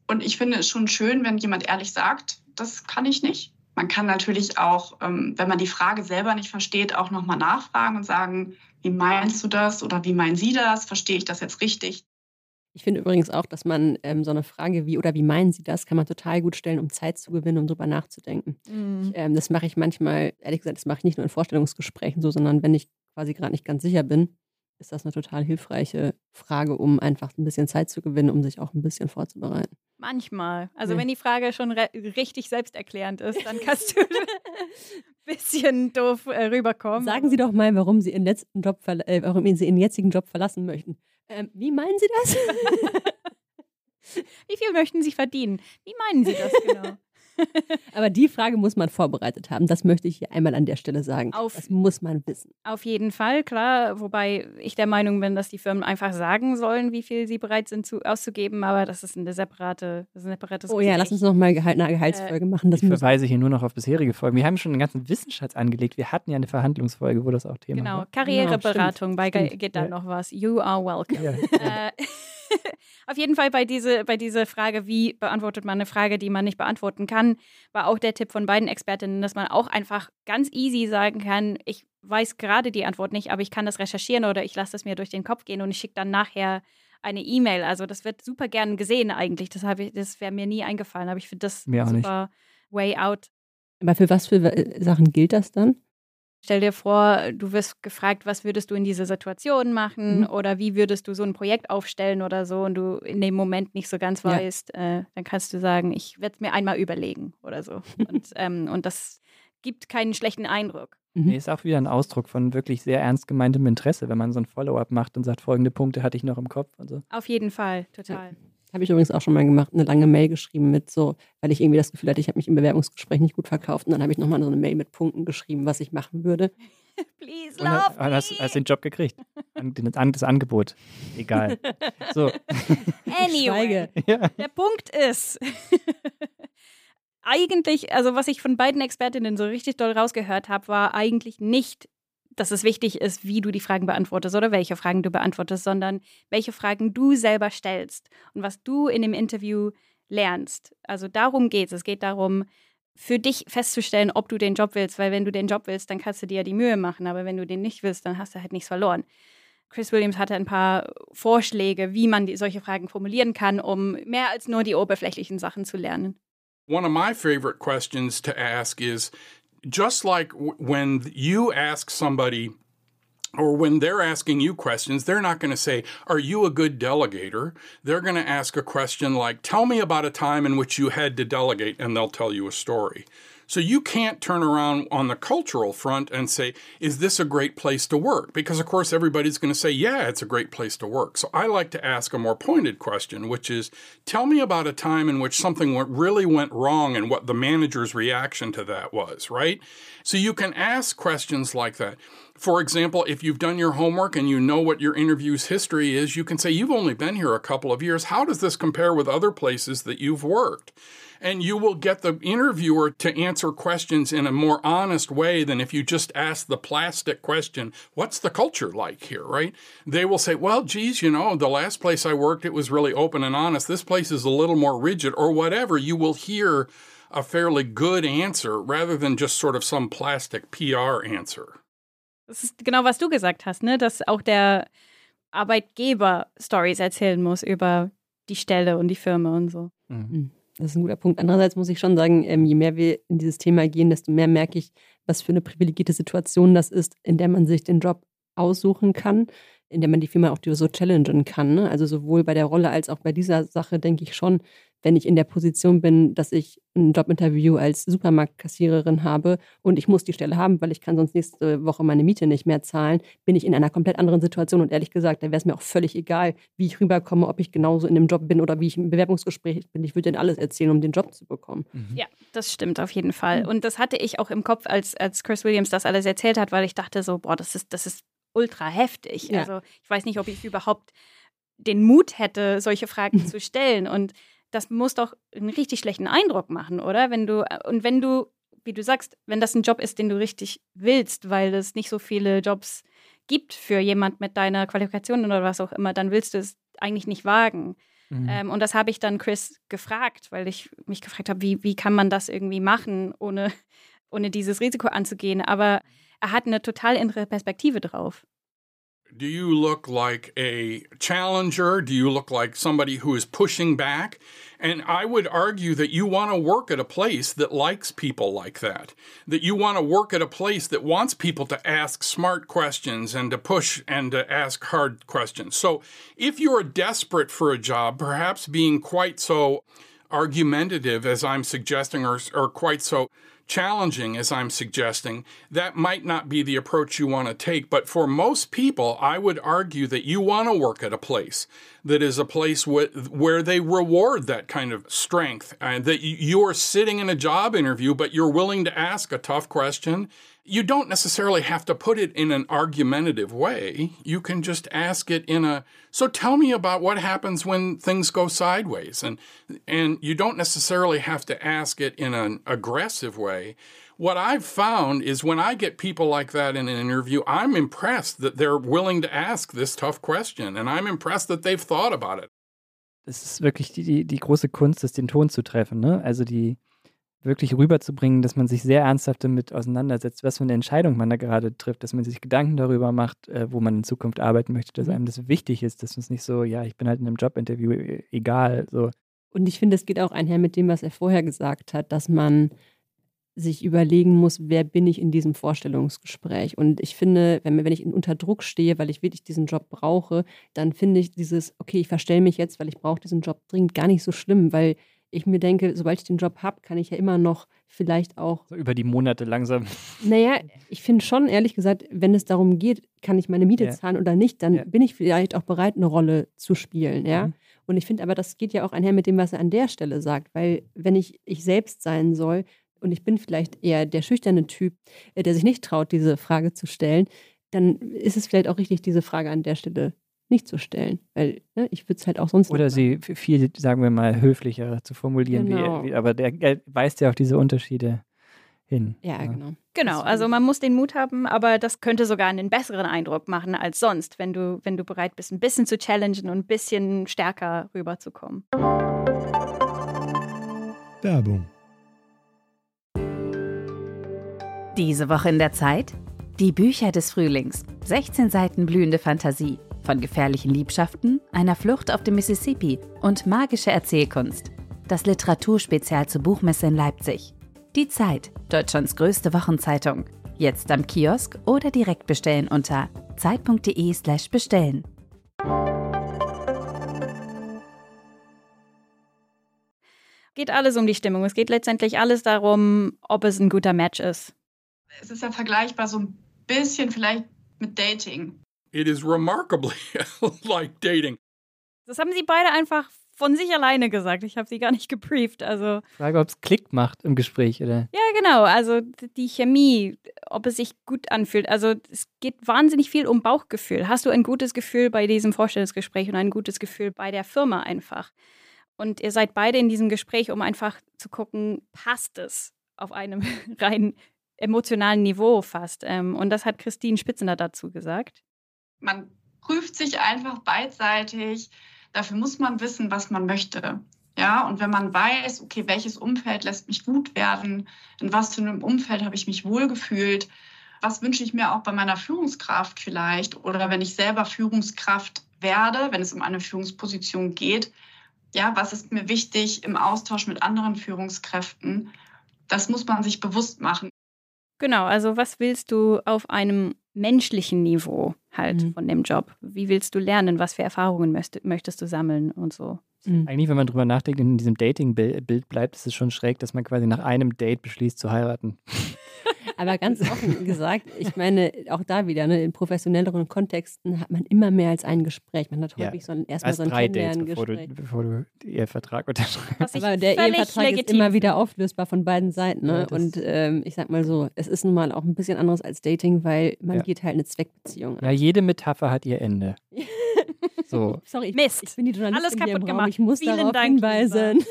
Speaker 6: Und ich finde es schon schön, wenn jemand ehrlich sagt, das kann ich nicht. Man kann natürlich auch, ähm, wenn man die Frage selber nicht versteht, auch nochmal nachfragen und sagen, wie meinst du das oder wie meinen Sie das? Verstehe ich das jetzt richtig?
Speaker 4: Ich finde übrigens auch, dass man ähm, so eine Frage wie oder wie meinen Sie das, kann man total gut stellen, um Zeit zu gewinnen, um drüber nachzudenken. Mhm. Ich, ähm, das mache ich manchmal, ehrlich gesagt, das mache ich nicht nur in Vorstellungsgesprächen so, sondern wenn ich quasi gerade nicht ganz sicher bin, ist das eine total hilfreiche Frage, um einfach ein bisschen Zeit zu gewinnen, um sich auch ein bisschen vorzubereiten.
Speaker 2: Manchmal. Also ja. wenn die Frage schon richtig selbsterklärend ist, dann kannst du ein bisschen doof äh, rüberkommen.
Speaker 4: Sagen Sie doch mal, warum Sie Ihren letzten Job, äh, warum Sie Ihren jetzigen Job verlassen möchten. Ähm, wie meinen Sie das?
Speaker 2: wie viel möchten Sie verdienen? Wie meinen Sie das genau?
Speaker 4: Aber die Frage muss man vorbereitet haben. Das möchte ich hier einmal an der Stelle sagen. Auf, das muss man wissen.
Speaker 2: Auf jeden Fall, klar. Wobei ich der Meinung bin, dass die Firmen einfach sagen sollen, wie viel sie bereit sind zu, auszugeben. Aber das ist eine separate, das ist ein separates
Speaker 4: Oh ja, lass uns nochmal eine Gehaltsfolge äh, machen.
Speaker 3: Das ich verweise hier nur noch auf bisherige Folgen. Wir haben schon einen ganzen Wissensschatz angelegt. Wir hatten ja eine Verhandlungsfolge, wo das auch Thema
Speaker 2: genau.
Speaker 3: war.
Speaker 2: Genau, Karriereberatung. Bei geht da ja. noch was. You are welcome. Ja. Äh, auf jeden Fall bei dieser bei diese Frage, wie beantwortet man eine Frage, die man nicht beantworten kann, war auch der Tipp von beiden Expertinnen, dass man auch einfach ganz easy sagen kann, ich weiß gerade die Antwort nicht, aber ich kann das recherchieren oder ich lasse es mir durch den Kopf gehen und ich schicke dann nachher eine E-Mail. Also das wird super gern gesehen eigentlich. Das, das wäre mir nie eingefallen, aber ich finde das mir super way out.
Speaker 4: Aber für was für Sachen gilt das dann?
Speaker 2: Stell dir vor, du wirst gefragt, was würdest du in dieser Situation machen mhm. oder wie würdest du so ein Projekt aufstellen oder so und du in dem Moment nicht so ganz weißt, ja. äh, dann kannst du sagen, ich werde es mir einmal überlegen oder so. und, ähm, und das gibt keinen schlechten Eindruck.
Speaker 3: Mhm. Nee, ist auch wieder ein Ausdruck von wirklich sehr ernst gemeintem Interesse, wenn man so ein Follow-up macht und sagt, folgende Punkte hatte ich noch im Kopf und so.
Speaker 2: Auf jeden Fall, total. Ja.
Speaker 4: Habe ich übrigens auch schon mal gemacht, eine lange Mail geschrieben mit so, weil ich irgendwie das Gefühl hatte, ich habe mich im Bewerbungsgespräch nicht gut verkauft. Und dann habe ich nochmal so eine Mail mit Punkten geschrieben, was ich machen würde.
Speaker 2: Please
Speaker 3: Und
Speaker 2: love me.
Speaker 3: hast, hast den Job gekriegt. Das Angebot. Egal. So.
Speaker 2: Anyway.
Speaker 3: Ja.
Speaker 2: der Punkt ist, eigentlich, also was ich von beiden Expertinnen so richtig doll rausgehört habe, war eigentlich nicht, dass es wichtig ist, wie du die Fragen beantwortest oder welche Fragen du beantwortest, sondern welche Fragen du selber stellst und was du in dem Interview lernst. Also darum geht es. Es geht darum, für dich festzustellen, ob du den Job willst, weil wenn du den Job willst, dann kannst du dir ja die Mühe machen, aber wenn du den nicht willst, dann hast du halt nichts verloren. Chris Williams hatte ein paar Vorschläge, wie man die, solche Fragen formulieren kann, um mehr als nur die oberflächlichen Sachen zu lernen.
Speaker 5: One of my favorite questions to ask is just like w- when you ask somebody or when they're asking you questions, they're not going to say, Are you a good delegator? They're going to ask a question like, Tell me about a time in which you had to delegate, and they'll tell you a story. So you can't turn around on the cultural front and say, Is this a great place to work? Because, of course, everybody's going to say, Yeah, it's a great place to work. So I like to ask a more pointed question, which is, Tell me about a time in which something went, really went wrong and what the manager's reaction to that was, right? So you can ask questions like that. For example, if you've done your homework and you know what your interview's history is, you can say, You've only been here a couple of years. How does this compare with other places that you've worked? And you will get the interviewer to answer questions in a more honest way than if you just ask the plastic question, What's the culture like here, right? They will say, Well, geez, you know, the last place I worked, it was really open and honest. This place is a little more rigid, or whatever. You will hear a fairly good answer rather than just sort of some plastic PR answer.
Speaker 2: Das ist genau, was du gesagt hast, ne? dass auch der Arbeitgeber Stories erzählen muss über die Stelle und die Firma und so.
Speaker 3: Mhm.
Speaker 4: Das ist ein guter Punkt. Andererseits muss ich schon sagen, ähm, je mehr wir in dieses Thema gehen, desto mehr merke ich, was für eine privilegierte Situation das ist, in der man sich den Job aussuchen kann, in der man die Firma auch so challengen kann. Ne? Also sowohl bei der Rolle als auch bei dieser Sache denke ich schon, wenn ich in der Position bin, dass ich ein Jobinterview als Supermarktkassiererin habe und ich muss die Stelle haben, weil ich kann sonst nächste Woche meine Miete nicht mehr zahlen, bin ich in einer komplett anderen Situation und ehrlich gesagt, da wäre es mir auch völlig egal, wie ich rüberkomme, ob ich genauso in dem Job bin oder wie ich im Bewerbungsgespräch bin. Ich würde denen alles erzählen, um den Job zu bekommen.
Speaker 3: Mhm.
Speaker 2: Ja, das stimmt auf jeden Fall. Und das hatte ich auch im Kopf, als, als Chris Williams das alles erzählt hat, weil ich dachte so, boah, das ist, das ist ultra heftig.
Speaker 4: Ja.
Speaker 2: Also ich weiß nicht, ob ich überhaupt den Mut hätte, solche Fragen zu stellen. Und das muss doch einen richtig schlechten Eindruck machen, oder? Wenn du, und wenn du, wie du sagst, wenn das ein Job ist, den du richtig willst, weil es nicht so viele Jobs gibt für jemand mit deiner Qualifikation oder was auch immer, dann willst du es eigentlich nicht wagen.
Speaker 3: Mhm.
Speaker 2: Ähm, und das habe ich dann Chris gefragt, weil ich mich gefragt habe, wie, wie kann man das irgendwie machen, ohne, ohne dieses Risiko anzugehen. Aber er hat eine total andere Perspektive drauf.
Speaker 5: Do you look like a challenger? Do you look like somebody who is pushing back? And I would argue that you want to work at a place that likes people like that. That you want to work at a place that wants people to ask smart questions and to push and to ask hard questions. So if you're desperate for a job, perhaps being quite so argumentative as I'm suggesting or, or quite so challenging as I'm suggesting, that might not be the approach you want to take. But for most people, I would argue that you want to work at a place that is a place where they reward that kind of strength and that you are sitting in a job interview, but you're willing to ask a tough question. You don't necessarily have to put it in an argumentative way. You can just ask it in a so tell me about what happens when things go sideways and and you don't necessarily have to ask it in an aggressive way. What I've found is when I get people like that in an interview, I'm impressed that they're willing to ask this tough question and I'm impressed that they've thought about it.
Speaker 3: Es ist wirklich die, die große Kunst, ist den Ton zu treffen, ne? Also die wirklich rüberzubringen, dass man sich sehr ernsthaft damit auseinandersetzt, was für eine Entscheidung man da gerade trifft, dass man sich Gedanken darüber macht, äh, wo man in Zukunft arbeiten möchte, dass
Speaker 4: Mhm.
Speaker 3: einem das wichtig ist, dass es nicht so, ja, ich bin halt in einem Jobinterview, e- egal, so.
Speaker 4: Und ich finde, es geht auch einher mit dem, was er vorher gesagt hat, dass man sich überlegen muss, wer bin ich in diesem Vorstellungsgespräch. Und ich finde, wenn, wenn ich unter Druck stehe, weil ich wirklich diesen Job brauche, dann finde ich dieses, okay, ich verstelle mich jetzt, weil ich brauche diesen Job dringend, gar nicht so schlimm, weil ich mir denke, sobald ich den Job habe, kann ich ja immer noch vielleicht auch
Speaker 3: so über die Monate langsam.
Speaker 4: naja, ich finde schon, ehrlich gesagt, wenn es darum geht, kann ich meine Miete
Speaker 3: Ja.
Speaker 4: zahlen oder nicht, dann
Speaker 3: Ja.
Speaker 4: bin ich vielleicht auch bereit, eine Rolle zu spielen, ja.
Speaker 3: Mhm.
Speaker 4: Und ich finde aber, das geht ja auch einher mit dem, was er an der Stelle sagt, weil wenn ich ich selbst sein soll, und ich bin vielleicht eher der schüchterne Typ, äh, der sich nicht traut, diese Frage zu stellen, dann ist es vielleicht auch richtig, diese Frage an der Stelle nicht zu stellen. Weil ne, ich würde es halt auch sonst
Speaker 3: Oder sie viel, sagen wir mal, höflicher zu formulieren.
Speaker 4: Genau.
Speaker 3: Wie, wie, aber der, er weist ja auf diese Unterschiede hin.
Speaker 4: Ja, genau.
Speaker 2: Genau,
Speaker 4: Deswegen-
Speaker 2: also man muss den Mut haben, aber das könnte sogar einen besseren Eindruck machen als sonst, wenn du, wenn du bereit bist, ein bisschen zu challengen und ein bisschen stärker rüberzukommen.
Speaker 7: Werbung.
Speaker 1: Diese Woche in der Zeit? Die Bücher des Frühlings. 16 Seiten blühende Fantasie. Von gefährlichen Liebschaften, einer Flucht auf dem Mississippi und magische Erzählkunst. Das Literaturspezial zur Buchmesse in Leipzig. Die Zeit, Deutschlands größte Wochenzeitung. Jetzt am Kiosk oder direkt bestellen unter zeit.de/slash bestellen.
Speaker 2: Geht alles um die Stimmung. Es geht letztendlich alles darum, ob es ein guter Match ist.
Speaker 6: Es ist ja vergleichbar so ein bisschen vielleicht mit Dating.
Speaker 5: It is remarkably like dating.
Speaker 2: Das haben sie beide einfach von sich alleine gesagt. Ich habe sie gar nicht gebrieft. Also
Speaker 3: Frage, ob es Klick macht im Gespräch, oder?
Speaker 2: Ja, genau. Also die Chemie, ob es sich gut anfühlt. Also es geht wahnsinnig viel um Bauchgefühl. Hast du ein gutes Gefühl bei diesem Vorstellungsgespräch und ein gutes Gefühl bei der Firma einfach? Und ihr seid beide in diesem Gespräch, um einfach zu gucken, passt es auf einem rein emotionalen Niveau fast. Ähm, Und das hat Christine Spitzener dazu gesagt.
Speaker 6: Man prüft sich einfach beidseitig. Dafür muss man wissen, was man möchte. Ja, und wenn man weiß, okay, welches Umfeld lässt mich gut werden, in was für einem Umfeld habe ich mich wohlgefühlt, was wünsche ich mir auch bei meiner Führungskraft vielleicht oder wenn ich selber Führungskraft werde, wenn es um eine Führungsposition geht, ja, was ist mir wichtig im Austausch mit anderen Führungskräften? Das muss man sich bewusst machen.
Speaker 2: Genau, also was willst du auf einem menschlichen Niveau halt
Speaker 4: Mhm.
Speaker 2: von dem Job? Wie willst du lernen? Was für Erfahrungen möchtest, möchtest du sammeln und so?
Speaker 4: Mhm.
Speaker 3: Eigentlich, wenn man drüber nachdenkt, in diesem Dating-Bild bleibt, ist es schon schräg, dass man quasi nach einem Date beschließt zu heiraten.
Speaker 4: Aber ganz offen gesagt, ich meine, auch da wieder, ne, in professionelleren Kontexten hat man immer mehr als ein Gespräch. Man hat
Speaker 3: Ja,
Speaker 4: häufig so ein, erstmal
Speaker 3: Als
Speaker 4: so ein
Speaker 3: drei Dates, bevor du, bevor du den Ehevertrag unterschreibst.
Speaker 4: Aber der Ehevertrag ist immer wieder auflösbar von beiden Seiten.
Speaker 3: Ja,
Speaker 4: Ne?
Speaker 3: das-
Speaker 4: und ähm, ich sag mal so, es ist nun mal auch ein bisschen anderes als Dating, weil man
Speaker 3: Ja.
Speaker 4: geht halt eine Zweckbeziehung
Speaker 3: Ja,
Speaker 4: ein.
Speaker 3: jede Metapher hat ihr Ende. So.
Speaker 4: Sorry, ich,
Speaker 2: Mist.
Speaker 4: ich bin die Journalistin
Speaker 2: Alles
Speaker 4: hier im
Speaker 2: kaputt
Speaker 4: Raum.
Speaker 2: gemacht.
Speaker 4: Ich muss
Speaker 2: Vielen
Speaker 4: darauf
Speaker 2: Dank,
Speaker 4: hinweisen.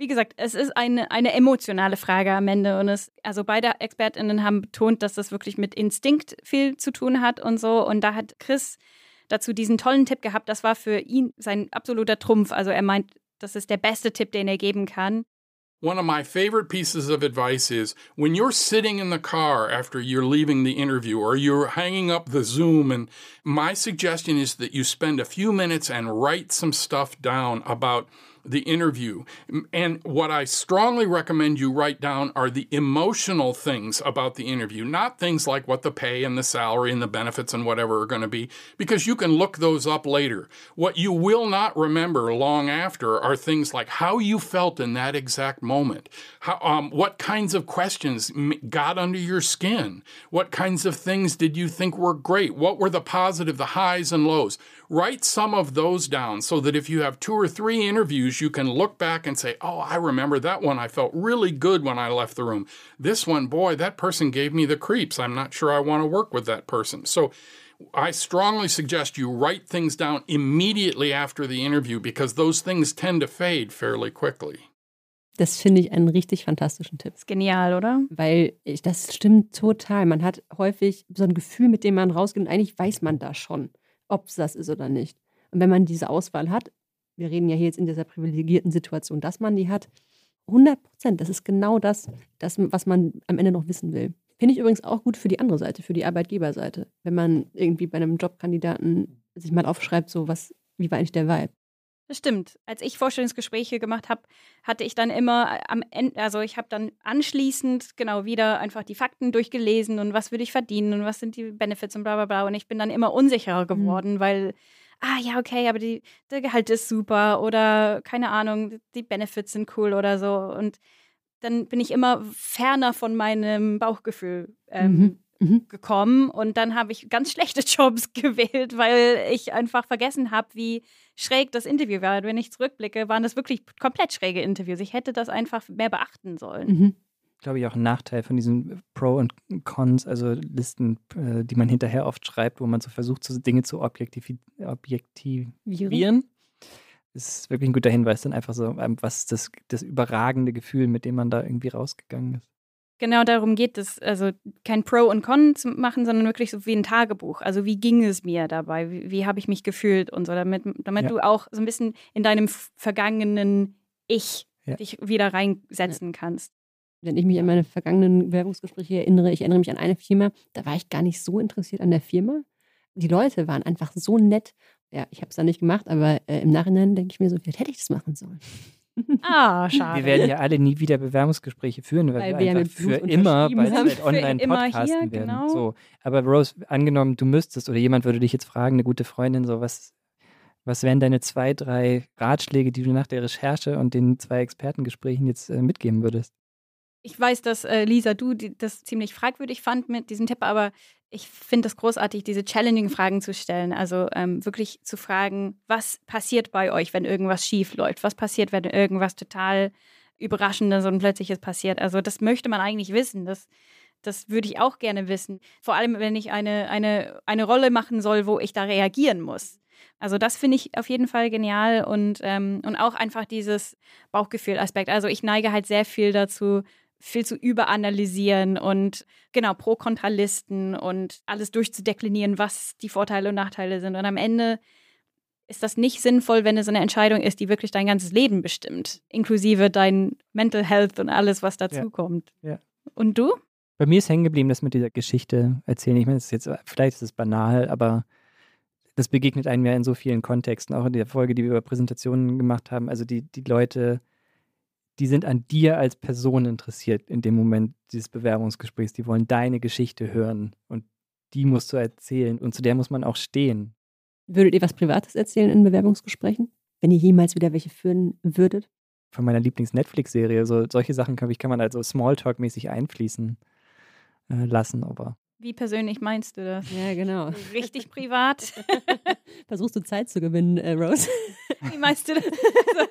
Speaker 2: Wie gesagt, es ist eine, eine emotionale Frage am Ende und es, also beide ExpertInnen haben betont, dass das wirklich mit Instinkt viel zu tun hat und so. Und da hat Chris dazu diesen tollen Tipp gehabt. Das war für ihn sein absoluter Trumpf. Also er meint, das ist der beste Tipp, den er geben kann.
Speaker 5: One of my favorite pieces of advice is when you're sitting in the car after you're leaving the interview or you're hanging up the Zoom, and my suggestion is that you spend a few minutes and write some stuff down about the interview. And what I strongly recommend you write down are the emotional things about the interview, not things like what the pay and the salary and the benefits and whatever are going to be, because you can look those up later. What you will not remember long after are things like how you felt in that exact moment, how, um, what kinds of questions got under your skin, what kinds of things did you think were great, what were the positive, the highs and lows. Write some of those down so that if you have two or three interviews, you can look back and say, Oh, I remember that one. I felt really good when I left the room. This one, boy, that person gave me the creeps. I'm not sure I want to work with that person. So I strongly suggest you write things down immediately after the interview because those things tend to fade fairly quickly.
Speaker 4: Das finde ich einen richtig fantastischen Tipp.
Speaker 2: Ist genial, oder?
Speaker 4: Weil ich, das stimmt total. Man hat häufig so ein Gefühl, mit dem man rausgeht und eigentlich weiß man da schon, ob es das ist oder nicht. Und wenn man diese Auswahl hat, wir reden ja hier jetzt in dieser privilegierten Situation, dass man die hat, 100 Prozent, das ist genau das, das, was man am Ende noch wissen will. Finde ich übrigens auch gut für die andere Seite, für die Arbeitgeberseite. Wenn man irgendwie bei einem Jobkandidaten sich mal aufschreibt, so was, wie war eigentlich der Vibe?
Speaker 2: Das stimmt. Als ich Vorstellungsgespräche gemacht habe, hatte ich dann immer am Ende, also ich habe dann anschließend genau wieder einfach die Fakten durchgelesen und was würde ich verdienen und was sind die Benefits und bla bla bla. Und ich bin dann immer unsicherer geworden, weil, ah ja, okay, aber die, der Gehalt ist super oder keine Ahnung, die Benefits sind cool oder so. Und dann bin ich immer ferner von meinem Bauchgefühl ähm,
Speaker 4: Mhm. Mhm.
Speaker 2: gekommen und dann habe ich ganz schlechte Jobs gewählt, weil ich einfach vergessen habe, wie schräg das Interview war. Wenn ich zurückblicke, waren das wirklich komplett schräge Interviews. Ich hätte das einfach mehr beachten sollen.
Speaker 4: Mhm.
Speaker 3: Glaube ich, auch ein Nachteil von diesen Pro und Cons, also Listen, äh, die man hinterher oft schreibt, wo man so versucht, so Dinge zu objektivi objektivieren. Das ist wirklich ein guter Hinweis, dann einfach so, ähm, was ist das, das überragende Gefühl, mit dem man da irgendwie rausgegangen ist.
Speaker 2: Genau darum geht es. Also kein Pro und Con zu machen, sondern wirklich so wie ein Tagebuch. Also wie ging es mir dabei? Wie, wie habe ich mich gefühlt und so, damit, damit
Speaker 3: Ja.
Speaker 2: du auch so ein bisschen in deinem vergangenen Ich
Speaker 3: Ja.
Speaker 2: dich wieder reinsetzen kannst.
Speaker 4: Wenn ich mich an meine vergangenen Bewerbungsgespräche erinnere, ich erinnere mich an eine Firma, da war ich gar nicht so interessiert an der Firma. Die Leute waren einfach so nett. Ja, ich habe es dann nicht gemacht, aber äh, im Nachhinein denke ich mir so, vielleicht hätte ich das machen sollen.
Speaker 2: Ah, schade.
Speaker 3: Wir werden ja alle nie wieder Bewerbungsgespräche führen, weil,
Speaker 4: Weil
Speaker 3: wir einfach für immer bei. Zeit Online podcasten
Speaker 2: hier,
Speaker 3: werden.
Speaker 2: genau.
Speaker 3: So. Aber Rose, angenommen, du müsstest oder jemand würde dich jetzt fragen, eine gute Freundin, so was, was wären deine zwei, drei Ratschläge, die du nach der Recherche und den zwei Expertengesprächen jetzt äh, mitgeben würdest?
Speaker 2: Ich weiß, dass äh, Lisa, du die, das ziemlich fragwürdig fand mit diesem Tipp, aber ich finde es großartig, diese challenging Fragen zu stellen. Also ähm, wirklich zu fragen, was passiert bei euch, wenn irgendwas schief läuft? Was passiert, wenn irgendwas total Überraschendes und Plötzliches passiert? Also das möchte man eigentlich wissen. Das, das würde ich auch gerne wissen. Vor allem, wenn ich eine, eine, eine Rolle machen soll, wo ich da reagieren muss. Also das finde ich auf jeden Fall genial und, ähm, und auch einfach dieses Bauchgefühl-Aspekt. Also ich neige halt sehr viel dazu, viel zu überanalysieren und genau Pro-Kontralisten und alles durchzudeklinieren, was die Vorteile und Nachteile sind. Und am Ende ist das nicht sinnvoll, wenn es eine Entscheidung ist, die wirklich dein ganzes Leben bestimmt, inklusive dein Mental Health und alles, was dazukommt.
Speaker 3: Ja.
Speaker 2: Und du?
Speaker 3: Bei mir ist hängen geblieben, das mit dieser Geschichte erzählen. Ich meine, jetzt, vielleicht ist es banal, aber das begegnet einem ja in so vielen Kontexten, auch in der Folge, die wir über Präsentationen gemacht haben. Also die, die Leute, die sind an dir als Person interessiert in dem Moment dieses Bewerbungsgesprächs. Die wollen deine Geschichte hören und die musst du erzählen und zu der muss man auch stehen.
Speaker 4: Würdet ihr was Privates erzählen in Bewerbungsgesprächen? Wenn ihr jemals wieder welche führen würdet?
Speaker 3: Von meiner Lieblings-Netflix-Serie, so, solche Sachen, ich, kann man also Smalltalk-mäßig einfließen äh, lassen, aber
Speaker 2: Wie persönlich meinst du das?
Speaker 4: Ja, genau.
Speaker 2: Richtig privat?
Speaker 4: Versuchst du Zeit zu gewinnen, äh, Rose?
Speaker 2: Wie meinst du das?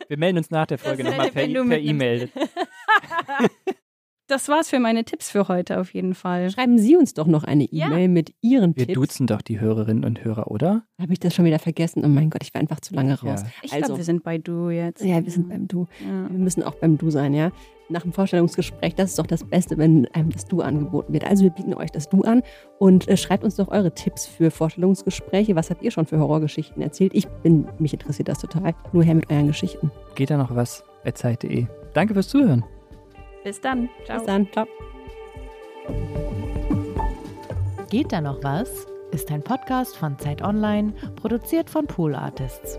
Speaker 3: wir melden uns nach der Folge nochmal per
Speaker 2: mitnimmst.
Speaker 3: E-Mail.
Speaker 2: Das war's für meine Tipps für heute auf jeden Fall.
Speaker 4: Schreiben Sie uns doch noch eine
Speaker 2: Ja.
Speaker 4: E-Mail mit Ihren
Speaker 3: Wir
Speaker 4: Tipps.
Speaker 3: duzen doch die Hörerinnen und Hörer, oder?
Speaker 4: Habe ich das schon wieder vergessen? Oh mein Gott, ich war einfach zu lange raus.
Speaker 3: Ja.
Speaker 2: Ich
Speaker 4: Also-
Speaker 2: glaube, wir sind bei du jetzt.
Speaker 4: Ja, wir sind beim Du.
Speaker 2: Ja.
Speaker 4: Wir müssen auch beim Du sein, ja. Nach dem Vorstellungsgespräch, das ist doch das Beste, wenn einem das Du angeboten wird. Also wir bieten euch das Du an und äh, schreibt uns doch eure Tipps für Vorstellungsgespräche. Was habt ihr schon für Horrorgeschichten erzählt? Ich bin, mich interessiert das total. Nur her mit euren Geschichten.
Speaker 3: Geht da noch was? Zeit.de. Danke fürs Zuhören.
Speaker 2: Bis dann. Ciao.
Speaker 4: Bis dann. Ciao.
Speaker 7: Geht da noch was? Ist ein Podcast von Zeit Online, produziert von Pool Artists.